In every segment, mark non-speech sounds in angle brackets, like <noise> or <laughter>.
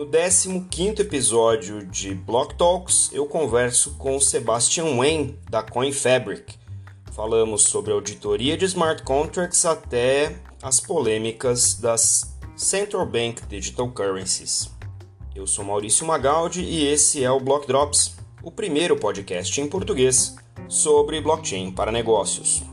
No 15 episódio de Block Talks, eu converso com Sebastian Wayne, da CoinFabric. Falamos sobre auditoria de smart contracts até as polêmicas das Central Bank Digital Currencies. Eu sou Maurício Magaldi e esse é o Block Drops, o primeiro podcast em português sobre blockchain para negócios.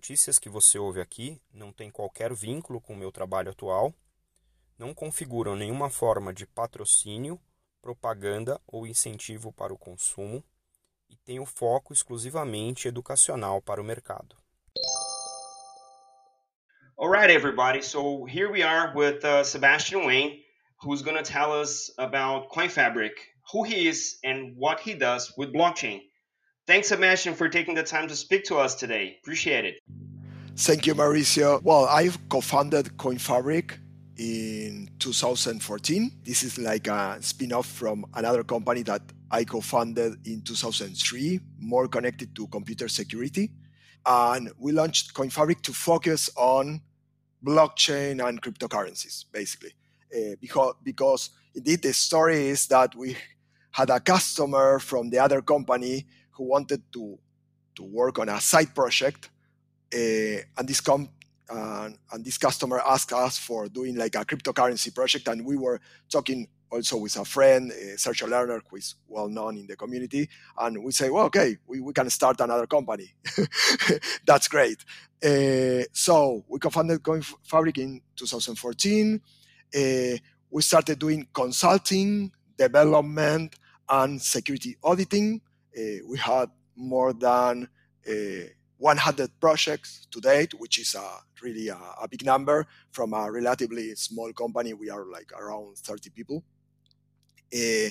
Notícias que você ouve aqui não têm qualquer vínculo com o meu trabalho atual, não configuram nenhuma forma de patrocínio, propaganda ou incentivo para o consumo e têm o foco exclusivamente educacional para o mercado. All right, everybody. So here we are with uh, Sebastian Wayne, who's going to tell us about CoinFabric, who he is, and what he does with blockchain. Thanks, Sebastian, for taking the time to speak to us today. Appreciate it. Thank you, Mauricio. Well, I've co-founded CoinFabric in 2014. This is like a spin-off from another company that I co-founded in 2003, more connected to computer security. And we launched CoinFabric to focus on blockchain and cryptocurrencies, basically. Uh, because, because indeed the story is that we had a customer from the other company who wanted to to work on a side project, uh, and this com- uh, and this customer asked us for doing like a cryptocurrency project, and we were talking also with a friend, uh, Sergio Lerner, who is well known in the community, and we say, well, okay, we, we can start another company. <laughs> That's great. Uh, so we co-founded Coin Fabric in 2014. Uh, we started doing consulting, development, and security auditing. Uh, we had more than uh, 100 projects to date, which is a, really a, a, big number from a relatively small company. We are like around 30 people. Uh,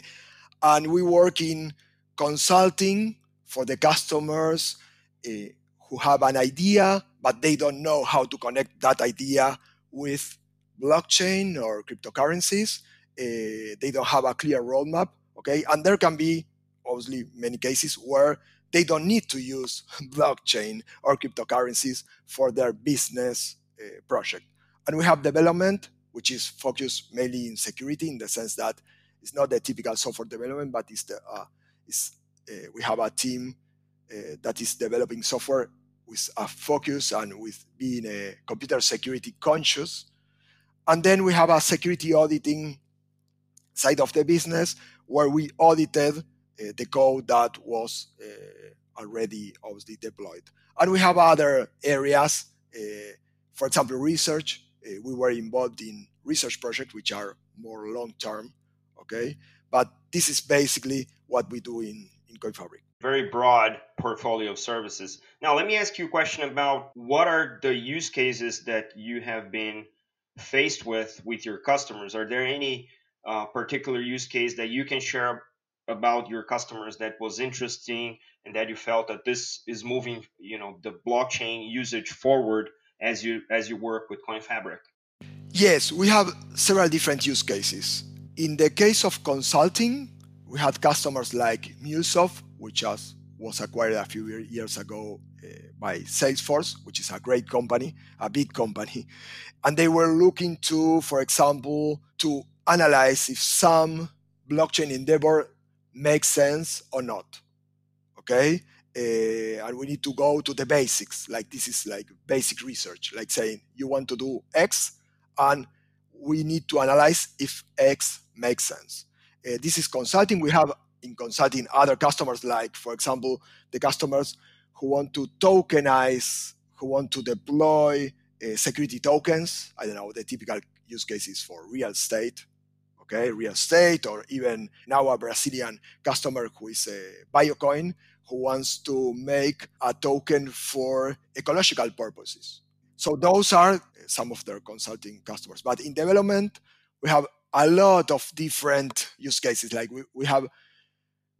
and we work in consulting for the customers uh, who have an idea, but they don't know how to connect that idea with blockchain or cryptocurrencies. Uh, they don't have a clear roadmap. Okay, and there can be obviously many cases where they don't need to use <laughs> blockchain or cryptocurrencies for their business uh, project. And we have development, which is focused mainly in security in the sense that it's not the typical software development, but it's the uh, it's, uh, we have a team uh, that is developing software with a focus and with being a computer security conscious. And then we have a security auditing side of the business where we audited uh, the code that was uh, already obviously deployed. And we have other areas, uh, for example, research. we were involved in research projects which are more long term, okay? But this is basically what we do in, in CoinFabric very broad portfolio of services. Now, let me ask you a question about what are the use cases that you have been faced with with your customers? Are there any uh, particular use case that you can share about your customers that was interesting and that you felt that this is moving you know the blockchain usage forward as you as you work with coin fabric Yes, we have several different use cases. In the case of consulting, we had customers like MuleSoft, which was, was acquired a few years ago uh, by Salesforce, which is a great company, a big company. And they were looking to, for example, to analyze if some blockchain endeavor makes sense or not. Okay? Uh, and we need to go to the basics. Like this is like basic research, like saying you want to do X, and we need to analyze if X makes sense. Uh, this is consulting. We have in consulting other customers, like for example, the customers who want to tokenize, who want to deploy uh, security tokens. I don't know the typical use cases for real estate okay, real estate, or even now a Brazilian customer who is a Biocoin who wants to make a token for ecological purposes. So those are some of their consulting customers. But in development, we have a lot of different use cases. Like we, we have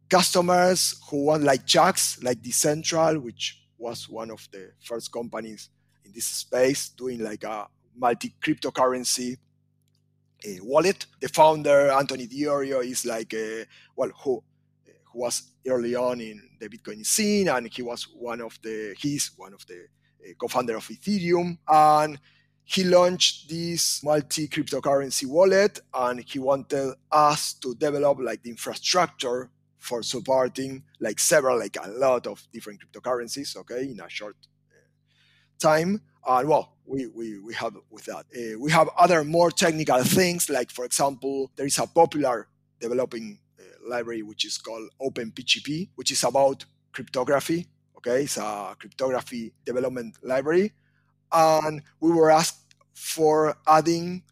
customers who want like Jaxx, like Decentral, which was one of the first companies in this space doing like a multi cryptocurrency wallet. The founder, Anthony Di Iorio, is like, a, well, who, who was early on in the Bitcoin scene, and he was one of the, he's one of the uh, co-founder of Ethereum, and he launched this multi cryptocurrency wallet and he wanted us to develop like the infrastructure for supporting like several like a lot of different cryptocurrencies okay in a short uh, time and well we, we, we have with that uh, we have other more technical things like for example there is a popular developing uh, library which is called openpgp which is about cryptography okay it's a cryptography development library and we were asked for adding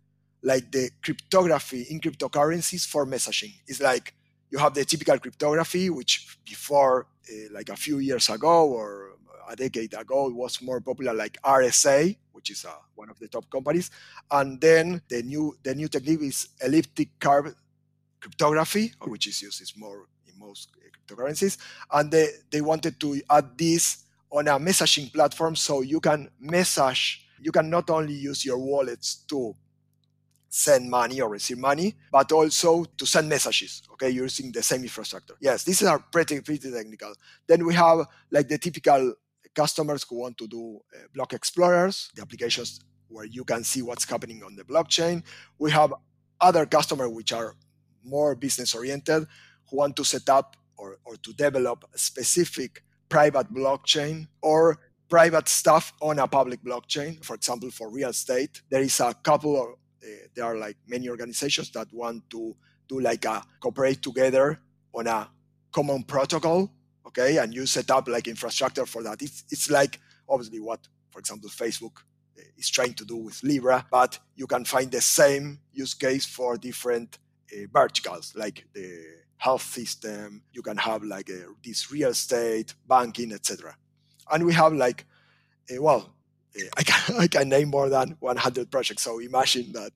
like the cryptography in cryptocurrencies for messaging. It's like you have the typical cryptography, which before like a few years ago or a decade ago it was more popular, like RSA, which is uh, one of the top companies, and then the new the new technique is elliptic curve cryptography, which is used is more in most cryptocurrencies, and they they wanted to add this on a messaging platform so you can message you can not only use your wallets to send money or receive money, but also to send messages, okay, using the same infrastructure. Yes, these are pretty, pretty technical. Then we have like the typical customers who want to do uh, block explorers, the applications where you can see what's happening on the blockchain. We have other customers which are more business oriented who want to set up or, or to develop a specific private blockchain or private stuff on a public blockchain. For example, for real estate, there is a couple of there are like many organizations that want to do like a cooperate together on a common protocol. Okay, and you set up like infrastructure for that. It's it's like obviously what, for example, Facebook uh, is trying to do with Libra, but you can find the same use case for different uh, verticals, like the health system. You can have like a, this real estate, banking, etc. And we have like, uh, well, uh, I can <laughs> I can name more than 100 projects. So imagine that.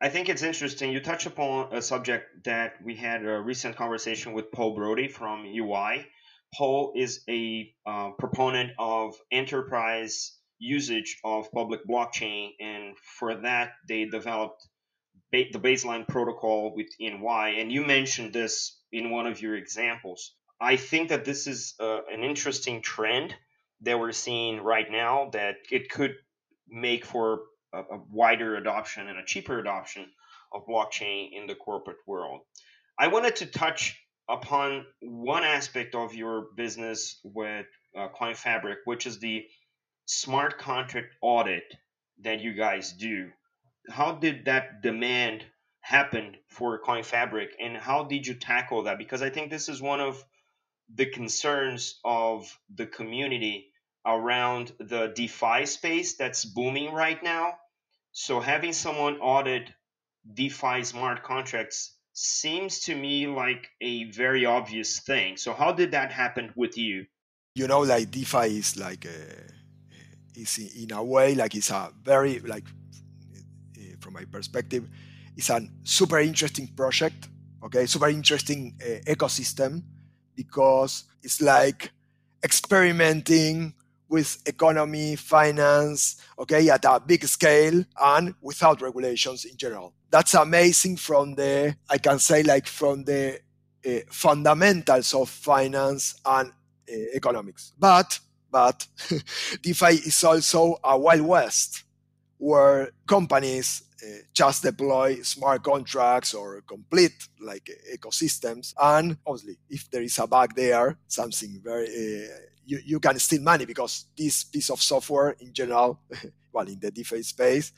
I think it's interesting. You touch upon a subject that we had a recent conversation with Paul Brody from EY. Paul is a uh, proponent of enterprise usage of public blockchain, and for that they developed ba- the baseline protocol within EY. And you mentioned this in one of your examples. I think that this is uh, an interesting trend that we're seeing right now that it could make for a, a wider adoption and a cheaper adoption of blockchain in the corporate world. I wanted to touch upon one aspect of your business with uh, Fabric, which is the smart contract audit that you guys do. How did that demand happen for Coin Fabric, and how did you tackle that? Because I think this is one of the concerns of the community around the DeFi space that's booming right now. So having someone audit DeFi smart contracts seems to me like a very obvious thing. So how did that happen with you? You know, like DeFi is like is in a way like it's a very like from my perspective, it's a super interesting project. Okay, super interesting uh, ecosystem because it's like experimenting with economy, finance, okay, at a big scale and without regulations in general. That's amazing from the, I can say, like from the uh, fundamentals of finance and uh, economics. But, but <laughs> DeFi is also a wild west where companies uh, just deploy smart contracts or complete like ecosystems and obviously if there is a bug there something very you, you can steal money because this piece of software in general <laughs> well in the DeFi space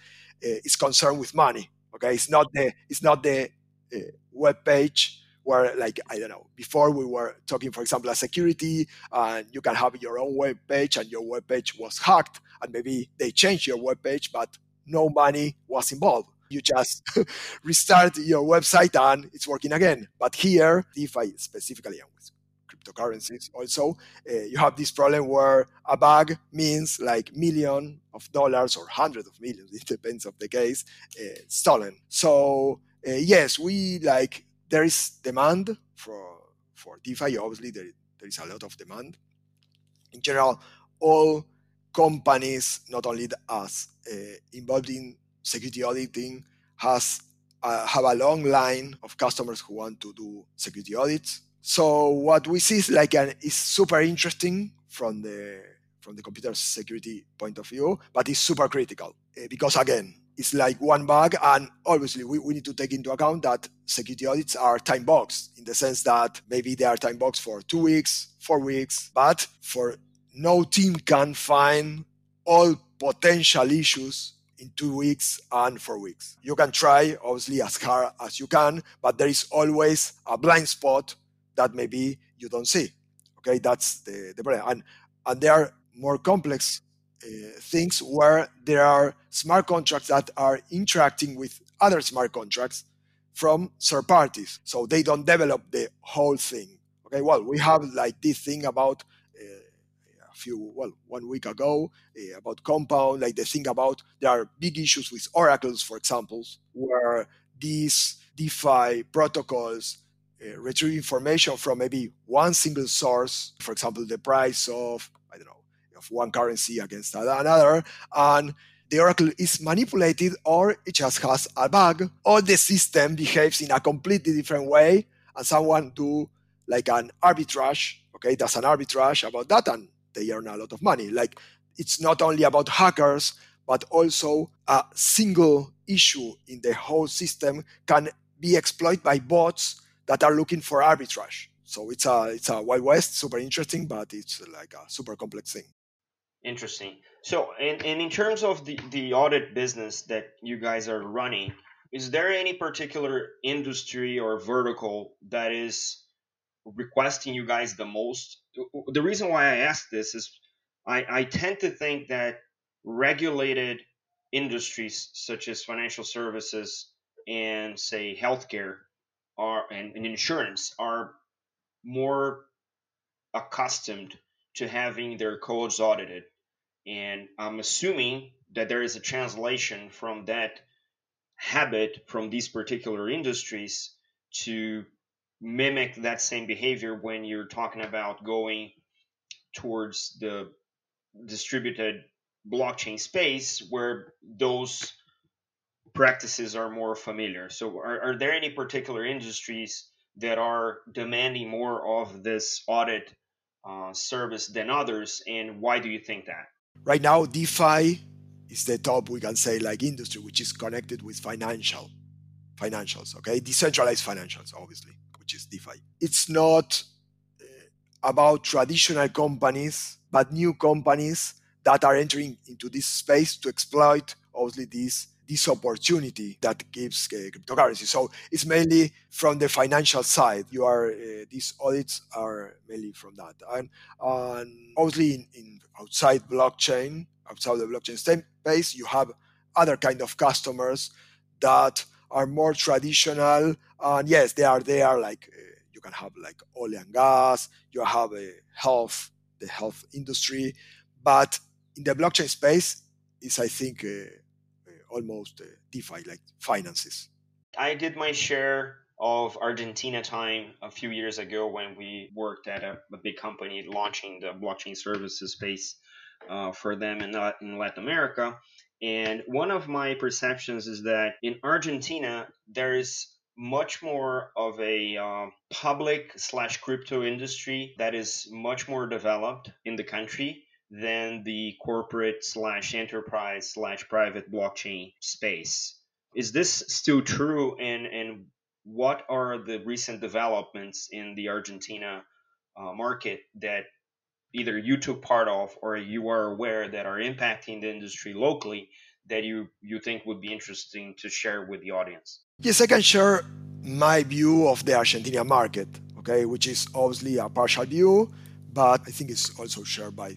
uh, is concerned with money okay it's not the it's not the uh, web page where like i don't know before we were talking for example a security and you can have your own web page and your web page was hacked and maybe they changed your web page but no money was involved. You just <laughs> restart your website and it's working again. But here, DeFi specifically and with cryptocurrencies also, uh, you have this problem where a bug means like million of dollars or hundreds of millions, <laughs> it depends of the case, uh, stolen. So uh, yes, we like there is demand for for DeFi. Obviously, there, there is a lot of demand. In general, all companies, not only us, uh, involved in security auditing, has uh, have a long line of customers who want to do security audits. So what we see is like an is super interesting from the from the computer security point of view, but it's super critical uh, because again, it's like one bug, and obviously we, we need to take into account that security audits are time boxed in the sense that maybe they are time boxed for two weeks, four weeks, but for no team can find all potential issues in two weeks and four weeks. You can try, obviously, as hard as you can, but there is always a blind spot that maybe you don't see. Okay, that's the, the problem. And, and there are more complex uh, things where there are smart contracts that are interacting with other smart contracts from third parties. So they don't develop the whole thing. Okay, well, we have like this thing about a few well one week ago uh, about compound like the thing about there are big issues with oracles for example where these defi protocols uh, retrieve information from maybe one single source for example the price of i don't know of one currency against another and the oracle is manipulated or it just has a bug or the system behaves in a completely different way and someone do like an arbitrage okay does an arbitrage about that and they earn a lot of money. Like it's not only about hackers, but also a single issue in the whole system can be exploited by bots that are looking for arbitrage. So it's a it's a wild west, super interesting, but it's like a super complex thing. Interesting. So, and, and in terms of the, the audit business that you guys are running, is there any particular industry or vertical that is requesting you guys the most the reason why I ask this is I, I tend to think that regulated industries such as financial services and say healthcare are and, and insurance are more accustomed to having their codes audited. And i'm assuming that there is a translation from that habit from these particular industries to mimic that same behavior when you're talking about going towards the distributed blockchain space where those practices are more familiar. So, are, are there any particular industries that are demanding more of this audit uh, service than others, and why do you think that? Right now, DeFi is the top, we can say, like industry, which is connected with financial financials. Okay, decentralized financials, obviously which is DeFi. It's not uh, about traditional companies, but new companies that are entering into this space to exploit obviously this this opportunity that gives uh, cryptocurrency. So it's mainly from the financial side. You are uh, these audits are mainly from that, and, and obviously in, in, outside blockchain, outside the blockchain space, you have other kind of customers that are more traditional. And yes, they are there. Like uh, you can have like oil and gas. You have a health, the health industry, but in the blockchain space is I think uh, uh almost uh, DeFi like finances. I did my share of Argentina time a few years ago when we worked at a, a big company launching the blockchain services space uh, for them in, uh, in Latin America. And one of my perceptions is that in Argentina, there is much more of a uh, public slash crypto industry that is much more developed in the country than the corporate slash enterprise slash private blockchain space. Is this still true? And, and what are the recent developments in the Argentina uh, market that either you took part of or you are aware that are impacting the industry locally that you you think would be interesting to share with the audience? Yes, I can share my view of the Argentinian market, okay, which is obviously a partial view, but I think it's also shared by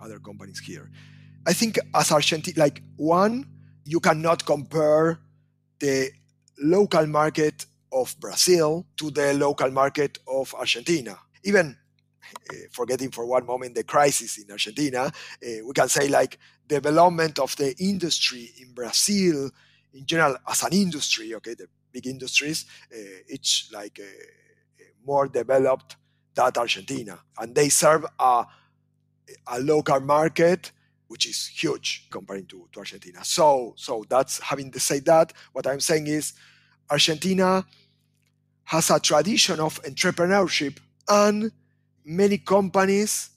other companies here. I think as Argentina, like one, you cannot compare the local market of Brazil to the local market of Argentina. Even uh, forgetting for one moment the crisis in Argentina, uh, we can say like development of the industry in Brazil in general as an industry, okay, the big industries, uh, it's like more developed than Argentina, and they serve a, a local market which is huge comparing to, to Argentina. So, so that's having to say that. What I'm saying is, Argentina has a tradition of entrepreneurship and many companies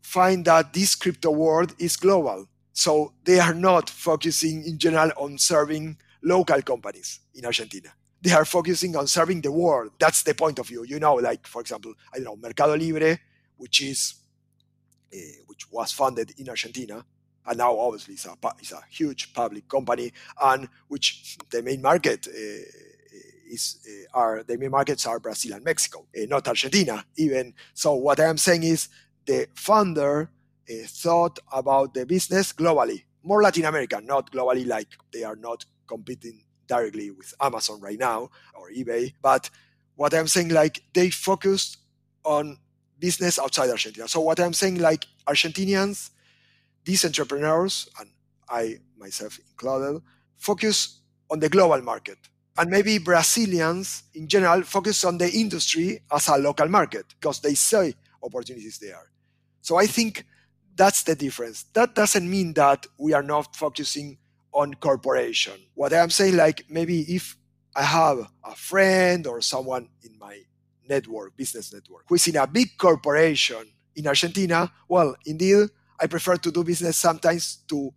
find that this crypto world is global. So they are not focusing in general on serving local companies in Argentina. They are focusing on serving the world. That's the point of view. You know, like for example, I don't know, Mercado Libre, which is which was funded in Argentina, and now obviously it's a, it's a huge public company, and which the main market uh, is uh, are the main markets are Brazil and Mexico, uh, not Argentina even. So what I am saying is the founder uh, thought about the business globally, more Latin America, not globally like they are not competing directly with Amazon right now or eBay. But what I'm saying, like they focused on business outside Argentina. So what I'm saying, like Argentinians, these entrepreneurs, and I myself included, focus on the global market. And maybe Brazilians in general focus on the industry as a local market because they see opportunities there. So I think that's the difference. That doesn't mean that we are not focusing on corporation. What I'm saying, like maybe if I have a friend or someone in my network, business network, who is in a big corporation in Argentina, well, indeed, I prefer to do business sometimes to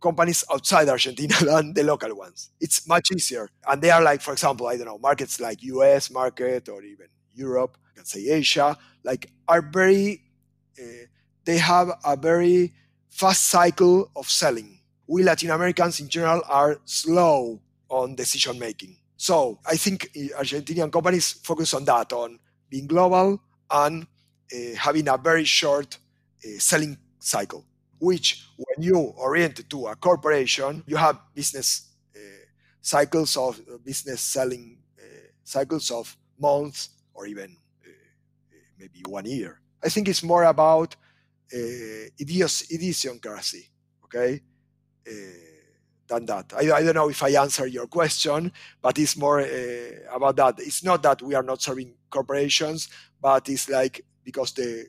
companies outside Argentina <laughs> than the local ones. It's much easier. And they are like, for example, I don't know, markets like US market or even Europe, I can say Asia, like are very, uh, they have a very fast cycle of selling. We Latin Americans in general are slow on decision making. So I think Argentinian companies focus on that, on being global and uh, having a very short uh, selling cycle. Which, when you orient to a corporation, you have business uh, cycles of uh, business selling uh, cycles of months or even uh, maybe one year. I think it's more about idiosyncrasy. Okay than that. I, I, don't know if I answer your question, but it's more uh, about that. It's not that we are not serving corporations, but it's like because the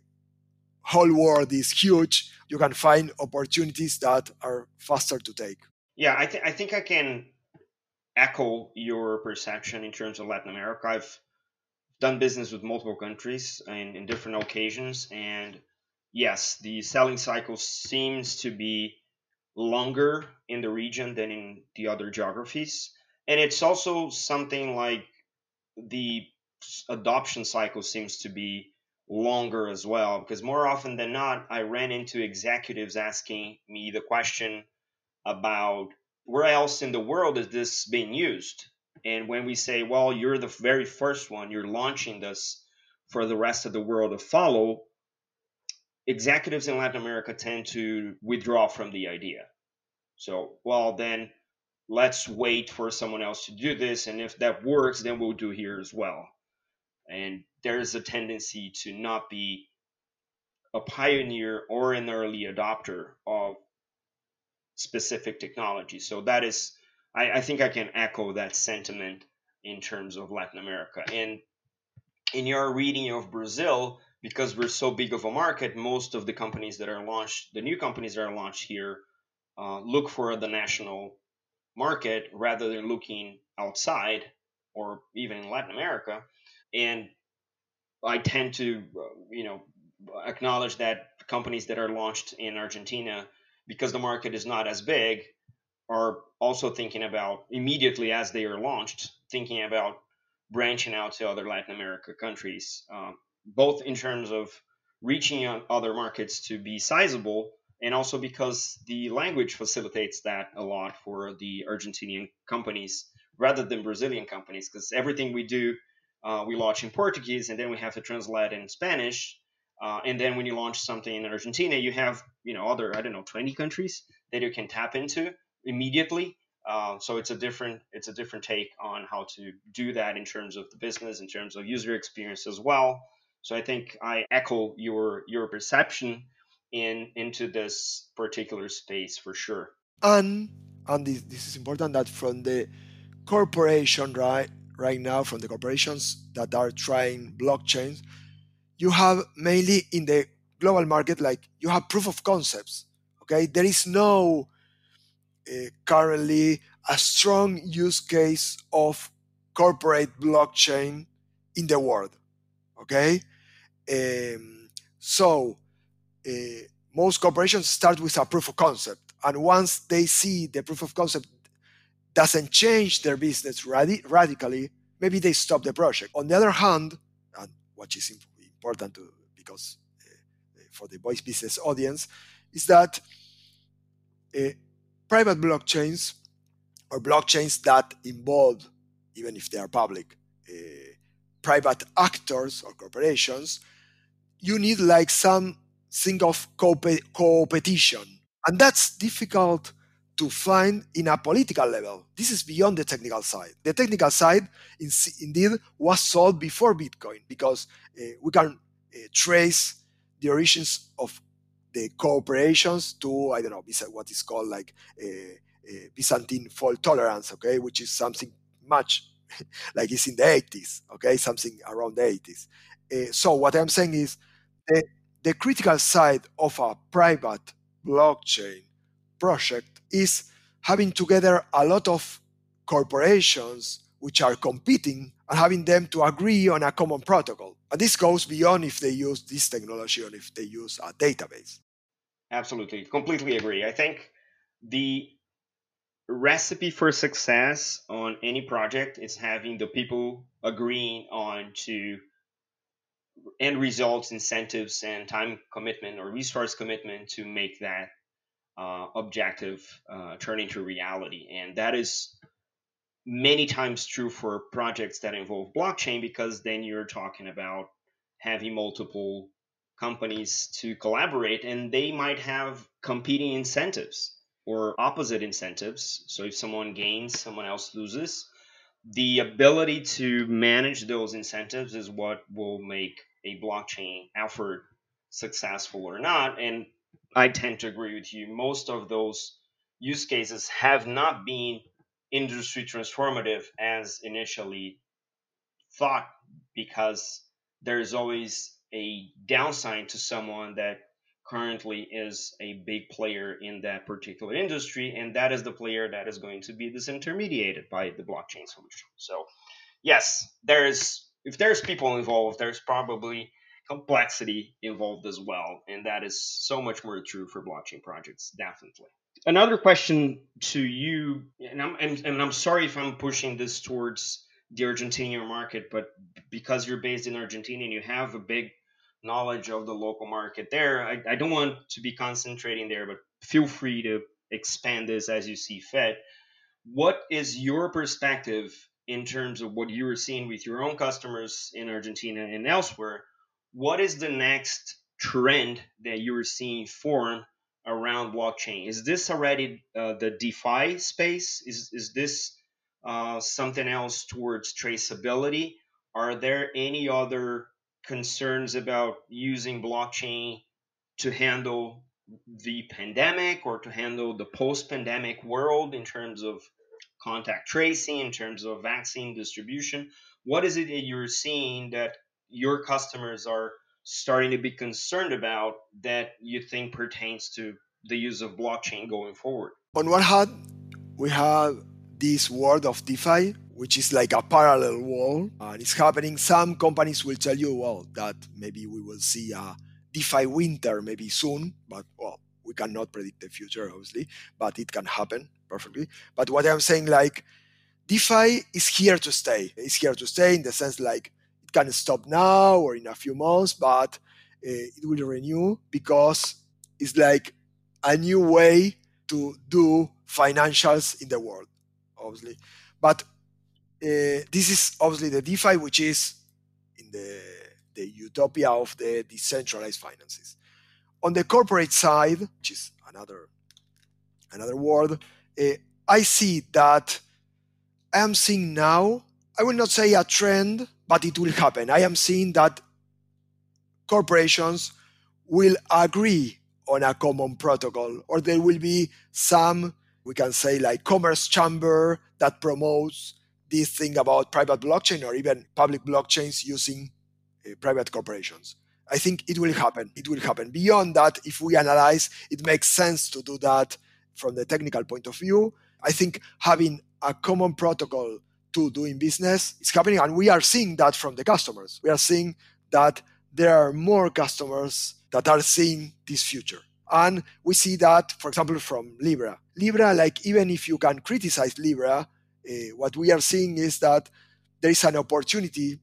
whole world is huge, you can find opportunities that are faster to take. Yeah, I, th- I think I can echo your perception in terms of Latin America. I've done business with multiple countries and in different occasions, and yes, the selling cycle seems to be longer in the region than in the other geographies. And it's also something like the adoption cycle seems to be longer as well, because more often than not, I ran into executives asking me the question about where else in the world is this being used? And when we say, well, you're the very first one, you're launching this for the rest of the world to follow, executives in Latin America tend to withdraw from the idea. So, well, then let's wait for someone else to do this. And if that works, then we'll do here as well. And there's a tendency to not be a pioneer or an early adopter of specific technology. So that is, I, I think I can echo that sentiment in terms of Latin America. And in your reading of Brazil, because we're so big of a market, most of the companies that are launched, the new companies that are launched here, uh, look for the national market rather than looking outside or even in Latin America. And I tend to, uh, you know, acknowledge that companies that are launched in Argentina, because the market is not as big, are also thinking about immediately as they are launched, thinking about branching out to other Latin America countries, um, both in terms of reaching out other markets to be sizable, and also because the language facilitates that a lot for the Argentinian companies rather than Brazilian companies, because everything we do, uh, we launch in Portuguese, and then we have to translate in Spanish. Uh, and then when you launch something in Argentina, you have you know other I don't know 20 countries that you can tap into immediately. Uh, so it's a different it's a different take on how to do that in terms of the business, in terms of user experience as well. So I think I echo your your perception in into this particular space for sure. And and this, this is important that from the corporation right right now from the corporations that are trying blockchains, you have mainly in the global market like you have proof of concepts. Okay, there is no uh, currently a strong use case of corporate blockchain in the world. Okay, um, so uh, most corporations start with a proof of concept. And once they see the proof of concept doesn't change their business radi- radically, maybe they stop the project. On the other hand, and what is important to, because uh, for the voice business audience, is that uh, private blockchains or blockchains that involve, even if they are public, uh, private actors or corporations, you need like some thing of co-competition. And that's difficult to find in a political level. This is beyond the technical side. The technical side, indeed, was solved before Bitcoin because uh, we can uh, trace the origins of the cooperations to I don't know what is called like a, a Byzantine fault tolerance, okay, which is something much <laughs> like it's in the 80s, okay, something around the 80s. Uh, so what I'm saying is the, the critical side of a private blockchain project is having together a lot of corporations which are competing and having them to agree on a common protocol. And this goes beyond if they use this technology or if they use a database. Absolutely. Completely agree. I think the recipe for success on any project is having the people agreeing on to end results, incentives, and time commitment or resource commitment to make that uh, objective uh, turn into reality. And that is many times true for projects that involve blockchain because then you're talking about having multiple companies to collaborate and they might have competing incentives or opposite incentives. So if someone gains, someone else loses. The ability to manage those incentives is what will make a blockchain effort successful or not. And I tend to agree with you. Most of those use cases have not been industry transformative as initially thought because there's always a downside to someone that currently is a big player in that particular industry, and that is the player that is going to be disintermediated by the blockchain solution. So, yes, there's if there's people involved, there's probably complexity involved as well, and that is so much more true for blockchain projects, definitely. Another question to you, and I'm and, and I'm sorry if I'm pushing this towards the Argentinian market, but because you're based in Argentina and you have a big knowledge of the local market there. I, I don't want to be concentrating there, but feel free to expand this as you see fit. What is your perspective in terms of what you are seeing with your own customers in Argentina and elsewhere? What is the next trend that you are seeing form around blockchain? Is this already uh, the DeFi space? Is, is this uh, something else towards traceability? Are there any other concerns about using blockchain to handle the pandemic or to handle the post pandemic world in terms of contact tracing, in terms of vaccine distribution? What is it that you're seeing that your customers are starting to be concerned about that you think pertains to the use of blockchain going forward? On one hand, we have this world of DeFi, which is like a parallel wall, and it's happening. Some companies will tell you, well, that maybe we will see a DeFi winter maybe soon, but well, we cannot predict the future, obviously, but it can happen perfectly. But what I'm saying, like, DeFi is here to stay. It's here to stay in the sense like it can stop now or in a few months, but uh, it will renew because it's like a new way to do financials in the world, obviously. But uh, this is obviously the DeFi, which is in the, the utopia of the decentralized finances. On the corporate side, which is another another word, uh, I see that I am seeing now. I will not say a trend, but it will happen. I am seeing that corporations will agree on a common protocol, or there will be some, we can say, like commerce chamber that promotes this thing about private blockchain or even public blockchains using uh, private corporations. I think it will happen. It will happen. Beyond that, if we analyze, it makes sense to do that from the technical point of view. I think having a common protocol to doing business is happening, and we are seeing that from the customers. We are seeing that there are more customers that are seeing this future. And we see that, for example, from Libra. Libra, like even if you can criticize Libra, what we are seeing is that there is an opportunity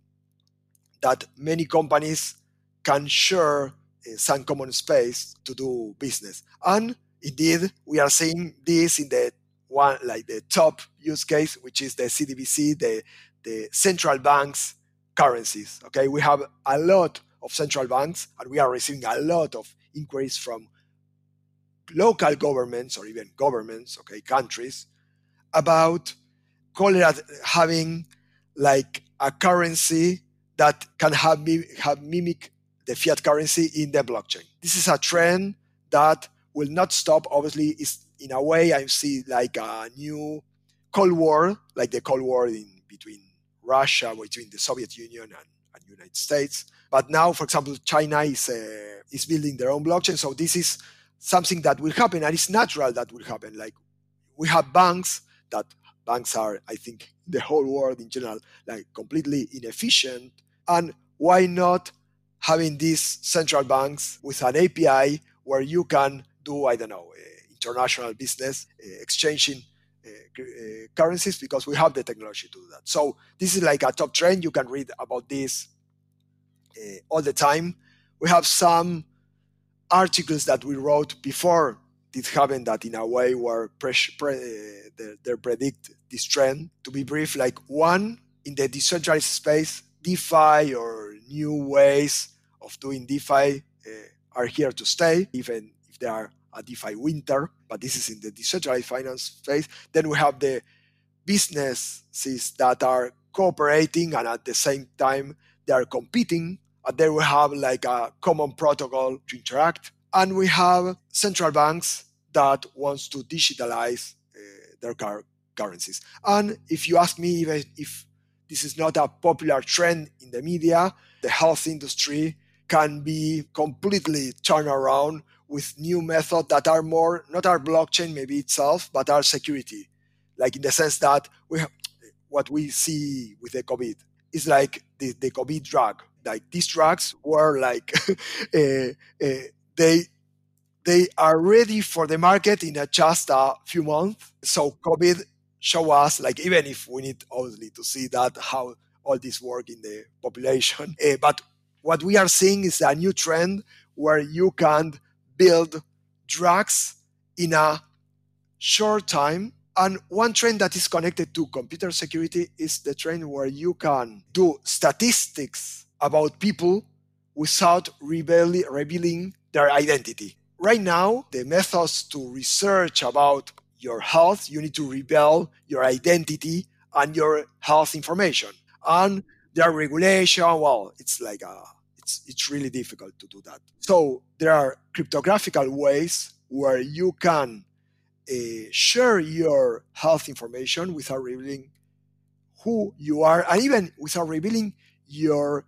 that many companies can share uh, some common space to do business. And indeed, we are seeing this in the one like the top use case, which is the CBDC, the the central banks currencies. Okay, we have a lot of central banks, and we are receiving a lot of inquiries from local governments or even governments, okay, countries, about having like a currency that can have, have mimic the fiat currency in the blockchain. This is a trend that will not stop. Obviously, is in a way I see like a new Cold War, like the Cold War in between Russia, between the Soviet Union and, and United States. But now, for example, China is uh, is building their own blockchain. So this is something that will happen, and it's natural that will happen. Like we have banks that banks are, I think, the whole world in general, like completely inefficient. And why not having these central banks with an API where you can do, I don't know, uh, international business, uh, exchanging uh, currencies because we have the technology to do that. So this is like a top trend. You can read about this all the time. We have some articles that we wrote before this happened that in a way were pre- they, they predict this trend. To be brief, like one in the decentralized space, DeFi or new ways of doing DeFi uh, are here to stay, even if they are a DeFi winter. But this is in the decentralized finance space. Then we have the businesses that are cooperating and at the same time they are competing and then we have like a common protocol to interact. And we have central banks that wants to digitalize uh, their car- currencies. And if you ask me even if this is not a popular trend in the media, the health industry can be completely turned around with new methods that are more not our blockchain maybe itself, but our security. Like in the sense that we have, what we see with the COVID is like the, the COVID drug like these drugs were like uh, <laughs> uh, they they are ready for the market in just a few months. So COVID show us like even if we need obviously to see that how all this work in the population, uh, <laughs> but what we are seeing is a new trend where you can build drugs in a short time and one trend that is connected to computer security is the trend where you can do statistics about people without revealing their identity. Right now, the methods to research about your health, you need to reveal your identity and your health information. And there are regulation. Well, it's like a, it's it's really difficult to do that. So there are cryptographical ways where you can uh, share your health information without revealing who you are, and even without revealing your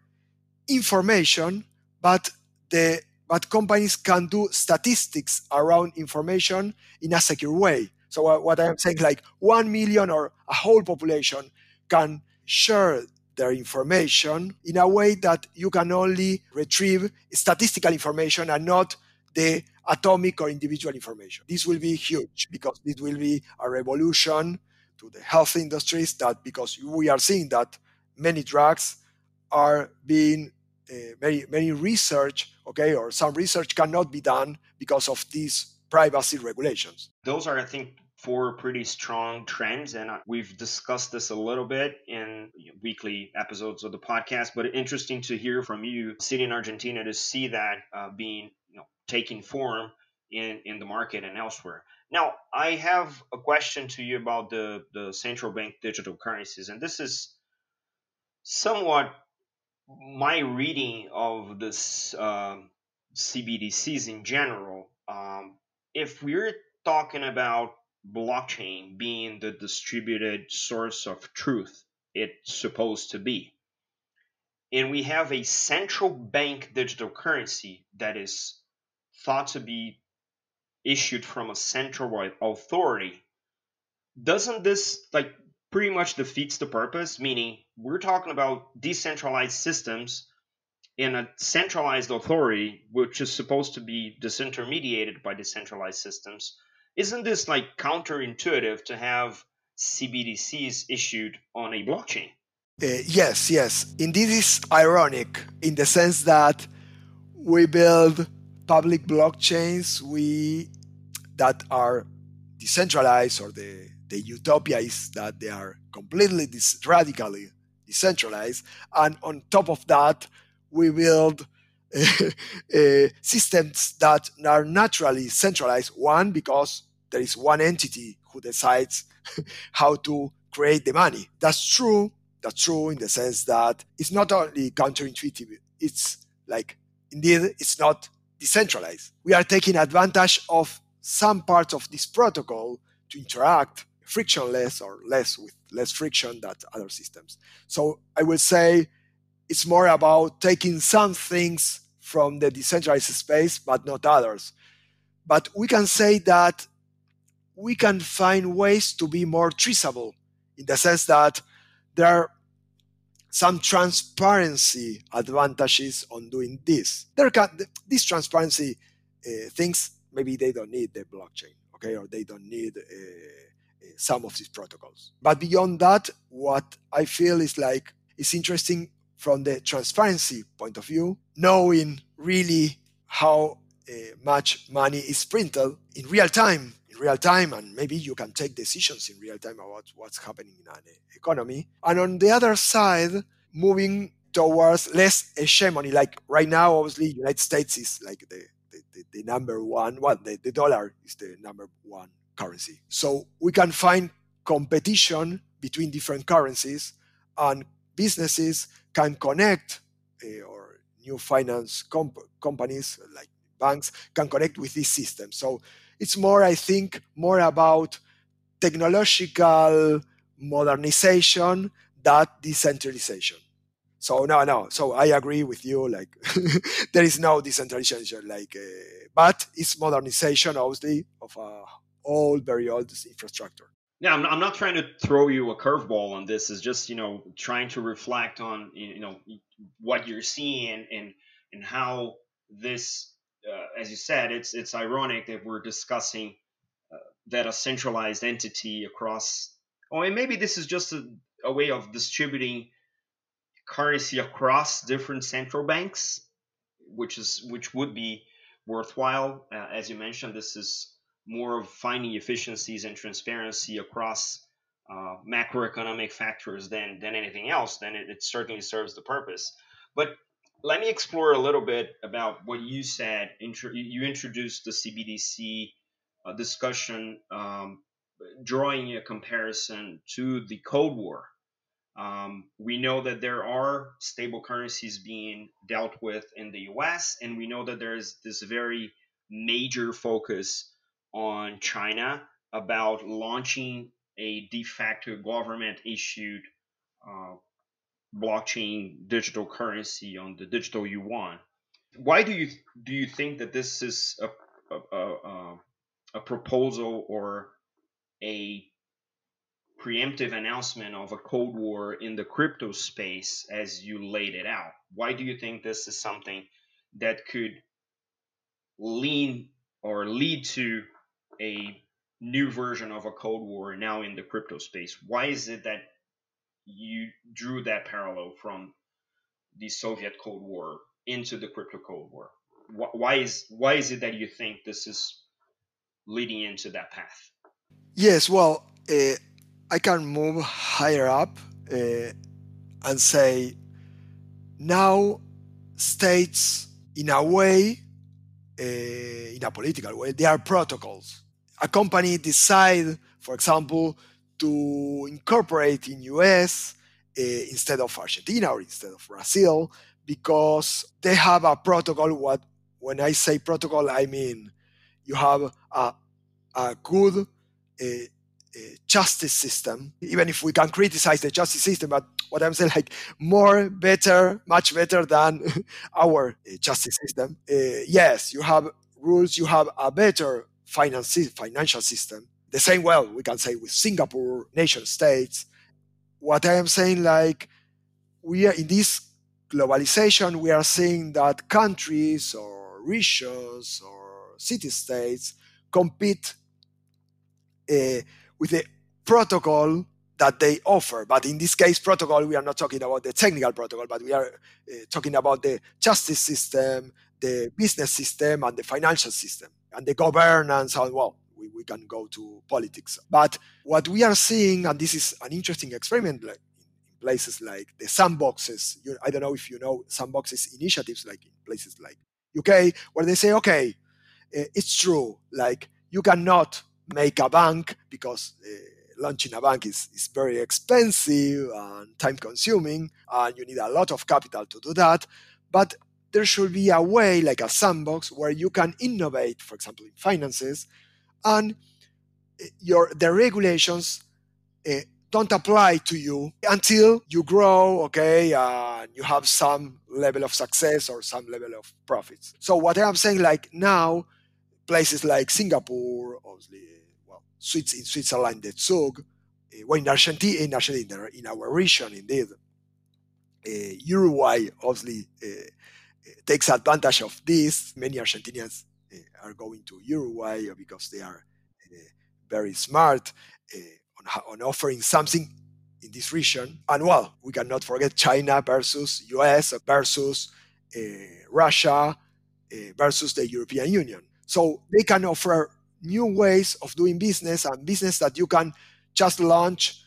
information, but the but companies can do statistics around information in a secure way. So what I'm saying, like one million or a whole population can share their information in a way that you can only retrieve statistical information and not the atomic or individual information. This will be huge because this will be a revolution to the health industries that because we are seeing that many drugs are being uh, many many research okay or some research cannot be done because of these privacy regulations. Those are i think four pretty strong trends and uh, we've discussed this a little bit in weekly episodes of the podcast but interesting to hear from you sitting in argentina to see that uh, being you know taking form in in the market and elsewhere. Now i have a question to you about the the central bank digital currencies and this is somewhat my reading of this uh, CBDCs in general, um, if we're talking about blockchain being the distributed source of truth it's supposed to be, and we have a central bank digital currency that is thought to be issued from a central authority, doesn't this like pretty much defeats the purpose, meaning we're talking about decentralized systems in a centralized authority, which is supposed to be disintermediated by decentralized systems, isn't this like counterintuitive to have CBDCs issued on a blockchain? Uh, yes, yes. Indeed, it's ironic in the sense that we build public blockchains we that are decentralized, or the the utopia is that they are completely dis- radically decentralized, and on top of that, we build uh, <laughs> systems that are naturally centralized. One, because there is one entity who decides <laughs> how to create the money. That's true. That's true in the sense that it's not only counterintuitive, it's like, indeed, it's not decentralized. We are taking advantage of some parts of this protocol to interact frictionless or less with less friction than other systems. So I will say it's more about taking some things from the decentralized space, but not others. But we can say that we can find ways to be more traceable in the sense that there are some transparency advantages on doing this. There can these transparency uh, things maybe they don't need the blockchain, okay, or they don't need uh, some of these protocols. But beyond that, what I feel is like it's interesting from the transparency point of view, knowing really how uh, much money is printed in real time in real time and maybe you can take decisions in real time about what's happening in an economy and on the other side moving towards less hegemony like right now obviously united states is like the the, the, the number one well the, the dollar is the number one currency so we can find competition between different currencies and businesses can connect uh, or new finance comp- companies like banks can connect with this system. So it's more, I think, more about technological modernization than decentralization. So no, no. So I agree with you. Like <laughs> there is no decentralization. Like, uh, but it's modernization, obviously, of a old, very old infrastructure. Yeah, I'm, I'm not trying to throw you a curveball on this. Is just you know trying to reflect on you know what you're seeing and and how this, uh, as you said, it's it's ironic that we're discussing uh, that a centralized entity across. Oh, and maybe this is just a, a way of distributing currency across different central banks, which is which would be worthwhile. Uh, as you mentioned, this is more of finding efficiencies and transparency across uh, macroeconomic factors than than anything else, then it, it, certainly serves the purpose. But let me explore a little bit about what you said. You introduced the CBDC uh, discussion, um, drawing a comparison to the Cold War. Um, we know that there are stable currencies being dealt with in the U.S., and we know that there is this very major focus on China about launching a de facto government issued uh, blockchain digital currency on the digital yuan. Why do you do you think that this is a a, a, a proposal or a preemptive announcement of a cold war in the crypto space as you laid it out? Why do you think this is something that could lean or lead to a new version of a Cold War now in the crypto space. Why is it that you drew that parallel from the Soviet Cold War into the crypto Cold War? Why is why is it that you think this is leading into that path? Yes, well, uh, I can move higher up uh, and say now states, in a way, uh, in a political way, they are protocols a company decide, for example, to incorporate in US uh, instead of Argentina or instead of Brazil because they have a protocol. What when I say protocol, I mean you have a, a good uh, uh, justice system. Even if we can criticize the justice system, but what I'm saying, like more, better, much better than <laughs> our justice system. Yes, you have rules. You have a better finance, financial system. The same, well, we can say with Singapore, nation states. What I am saying, like, we are in this globalization, we are seeing that countries or regions or city states compete uh, with the protocol that they offer. But in this case, protocol, we are not talking about the technical protocol, but we are uh, talking about the justice system, the business system, and the financial system, and the governance. And well, we, we can go to politics. But what we are seeing, and this is an interesting experiment, like in places like the sandboxes. You, I don't know if you know sandboxes initiatives, like in places like UK, where they say, okay, uh, it's true, like you cannot make a bank because. Uh, launching a bank is, is very expensive and time consuming, and you need a lot of capital to do that. But there should be a way, like a sandbox, where you can innovate, for example, in finances, and eh, your the regulations uh, don't apply to you until you grow, okay, and you have some level of success or some level of profits. So what I'm saying, like now, places like Singapore, obviously Swiss, in Switzerland, the Zug, uh, well, in Argentina, in Argentina, in our region, indeed, uh, Uruguay obviously uh, takes advantage of this. Many Argentinians are going to Uruguay because they are very smart on, on offering something in this region. And well, we cannot forget China versus US versus uh, Russia uh, versus the European Union. So they can offer new ways of doing business and business that you can just launch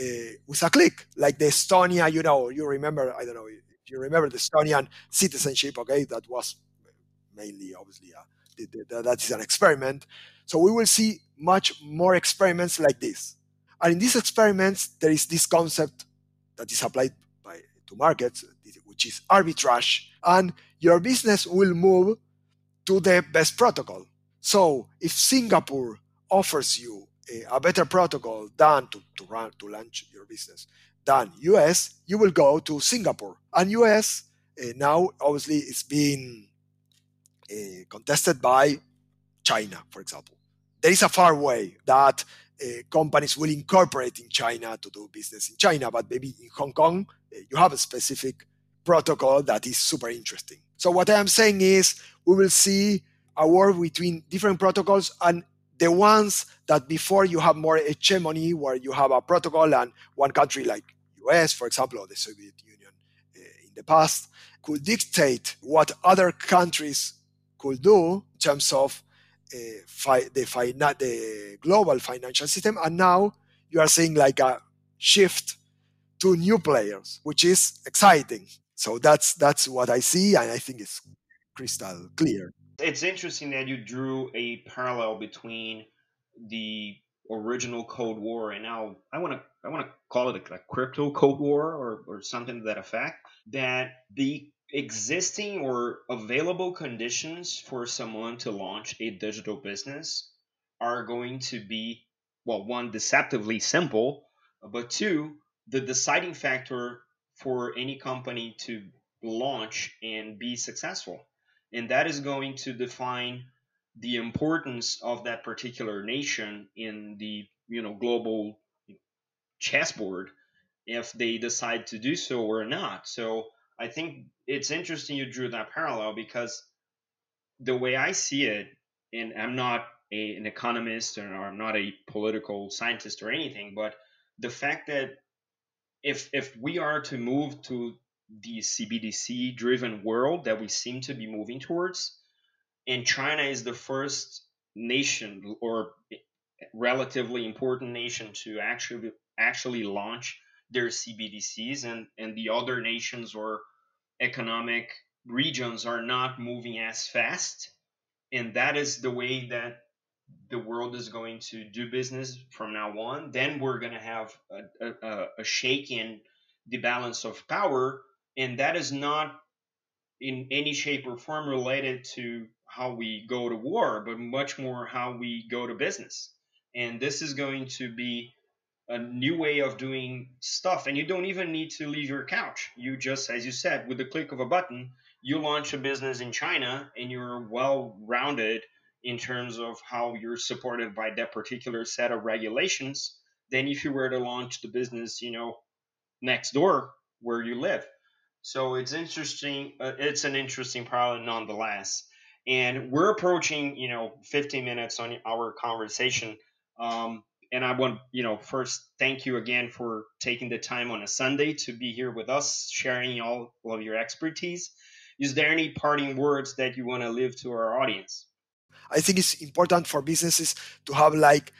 uh, with a click, like the Estonia, you know, you remember, I don't know, you remember the Estonian citizenship, okay, that was mainly, obviously, uh, the, the, that is an experiment. So we will see much more experiments like this. And in these experiments, there is this concept that is applied by, to markets, which is arbitrage, and your business will move to the best protocol. So if Singapore offers you a, a better protocol than to, to run to launch your business than US, you will go to Singapore. And US uh, now obviously is being uh, contested by China, for example. There is a far way that uh, companies will incorporate in China to do business in China, but maybe in Hong Kong, you have a specific protocol that is super interesting. So, what I am saying is, we will see a war between different protocols and the ones that before you have more hegemony where you have a protocol and one country like us for example or the soviet union uh, in the past could dictate what other countries could do in terms of uh, fi- the, fi- the global financial system. And now you are seeing like a shift to new players which is exciting. So that's that's what i see and i think it's crystal clear. It's interesting that you drew a parallel between the original Cold War and now I want to I want to call it a, a crypto Cold War or, or something to that effect. That the existing or available conditions for someone to launch a digital business are going to be well one deceptively simple but two the deciding factor for any company to launch and be successful and that is going to define the importance of that particular nation in the you know global chessboard if they decide to do so or not so i think it's interesting you drew that parallel because the way i see it and i'm not a, an economist or i'm not a political scientist or anything but the fact that if if we are to move to the CBDC driven world that we seem to be moving towards. And China is the first nation or relatively important nation to actually actually launch their CBDCs and, and the other nations or economic regions are not moving as fast. And that is the way that the world is going to do business from now on. Then we're going to have a, a, a shake in the balance of power and that is not in any shape or form related to how we go to war, but much more how we go to business. And this is going to be a new way of doing stuff. And you don't even need to leave your couch. You just, as you said, with the click of a button, you launch a business in China and you're well rounded in terms of how you're supported by that particular set of regulations than if you were to launch the business, you know, next door where you live. So it's interesting. Uh, it's an interesting problem nonetheless. And we're approaching, you know, 15 minutes on our conversation. Um, and I want, you know, first thank you again for taking the time on a Sunday to be here with us, sharing all of your expertise. Is there any parting words that you want to leave to our audience? I think it's important for businesses to have like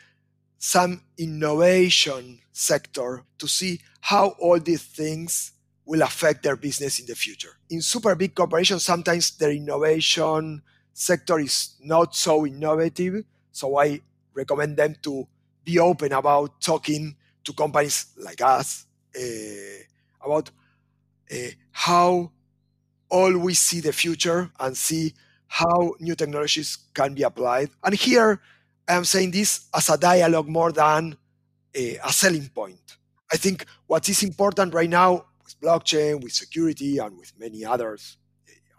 some innovation sector to see how all these things will affect their business in the future. In super big corporations, sometimes their innovation sector is not so innovative. So I recommend them to be open about talking to companies like us uh, about uh, how all we see the future and see how new technologies can be applied. And here I am saying this as a dialogue more than a, a selling point. I think what is important right now with blockchain, with security, and with many others, eh,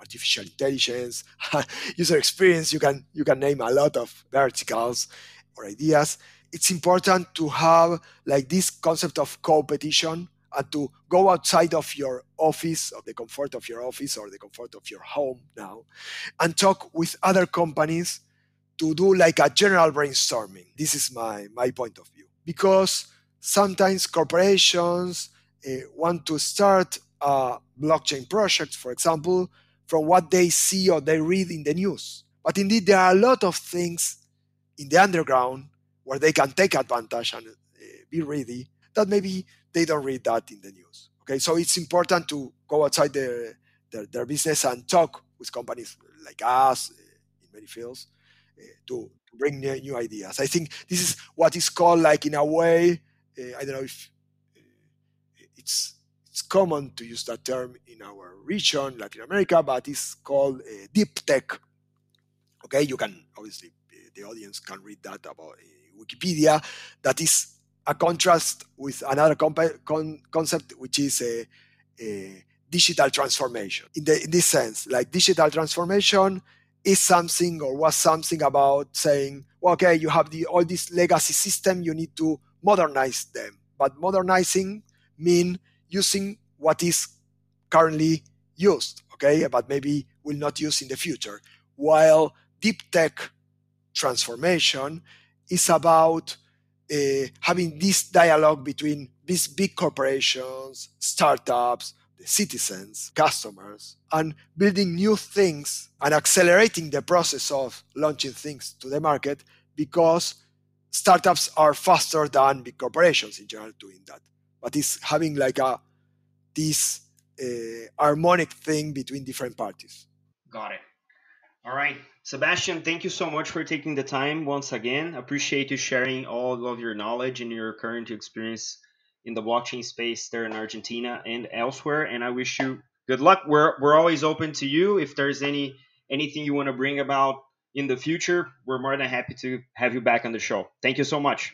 artificial intelligence, <laughs> user experience, you can you can name a lot of verticals or ideas. It's important to have like this concept of competition and to go outside of your office, or the comfort of your office or the comfort of your home now, and talk with other companies to do like a general brainstorming. This is my, my point of view. Because sometimes corporations uh, want to start a blockchain project, for example, from what they see or they read in the news. But indeed, there are a lot of things in the underground where they can take advantage and uh, be ready that maybe they don't read that in the news. Okay, so it's important to go outside their, their, their business and talk with companies like us uh, in many fields uh, to, bring new, new, ideas. I think this is what is called, like in a way, I don't know if it's it's common to use that term in our region, Latin America, but it's called uh, deep tech. Okay, you can obviously the audience can read that about Wikipedia. That is a contrast with another con- concept, which is a, a digital transformation. In, the, in this sense, like digital transformation is something or was something about saying, well, okay, you have the all this legacy system, you need to modernize them. But modernizing mean using what is currently used, okay, but maybe will not use in the future. While deep tech transformation is about uh, having this dialogue between these big corporations, startups, the citizens, customers, and building new things and accelerating the process of launching things to the market because startups are faster than big corporations in general doing that. But it's having like a this uh, harmonic thing between different parties. Got it. All right. Sebastian, thank you so much for taking the time once again. Appreciate you sharing all of your knowledge and your current experience in the blockchain space there in Argentina and elsewhere. And I wish you good luck. We're we're always open to you. If there's any anything you want to bring about in the future, we're more than happy to have you back on the show. Thank you so much.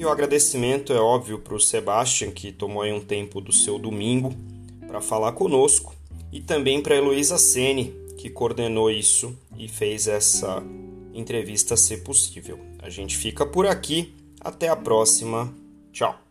E o agradecimento é óbvio para o Sebastian, que tomou aí um tempo do seu domingo para falar conosco, e também para a Heloísa Sene, que coordenou isso e fez essa entrevista ser possível. A gente fica por aqui, até a próxima, tchau!